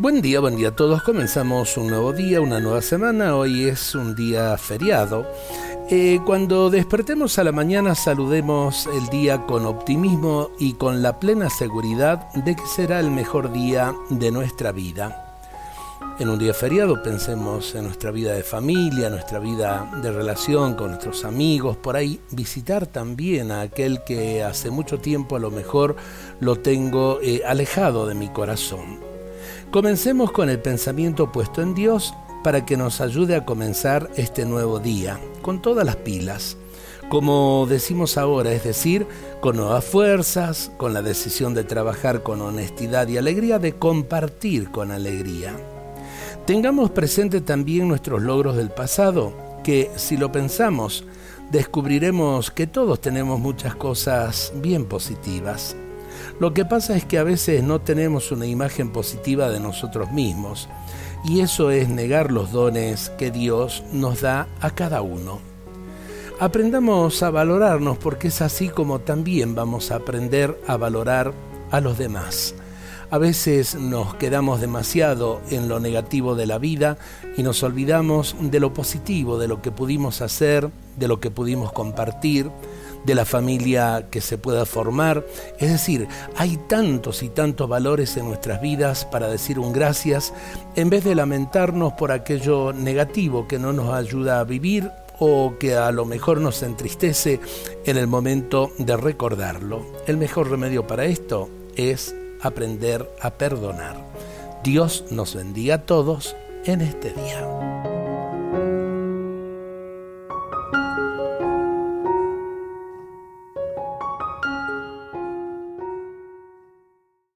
Buen día, buen día a todos. Comenzamos un nuevo día, una nueva semana. Hoy es un día feriado. Eh, cuando despertemos a la mañana saludemos el día con optimismo y con la plena seguridad de que será el mejor día de nuestra vida. En un día feriado pensemos en nuestra vida de familia, nuestra vida de relación con nuestros amigos, por ahí visitar también a aquel que hace mucho tiempo a lo mejor lo tengo eh, alejado de mi corazón. Comencemos con el pensamiento puesto en Dios para que nos ayude a comenzar este nuevo día, con todas las pilas. Como decimos ahora, es decir, con nuevas fuerzas, con la decisión de trabajar con honestidad y alegría, de compartir con alegría. Tengamos presente también nuestros logros del pasado, que si lo pensamos, descubriremos que todos tenemos muchas cosas bien positivas. Lo que pasa es que a veces no tenemos una imagen positiva de nosotros mismos y eso es negar los dones que Dios nos da a cada uno. Aprendamos a valorarnos porque es así como también vamos a aprender a valorar a los demás. A veces nos quedamos demasiado en lo negativo de la vida y nos olvidamos de lo positivo, de lo que pudimos hacer, de lo que pudimos compartir, de la familia que se pueda formar. Es decir, hay tantos y tantos valores en nuestras vidas para decir un gracias en vez de lamentarnos por aquello negativo que no nos ayuda a vivir o que a lo mejor nos entristece en el momento de recordarlo. El mejor remedio para esto es aprender a perdonar. Dios nos bendiga a todos en este día.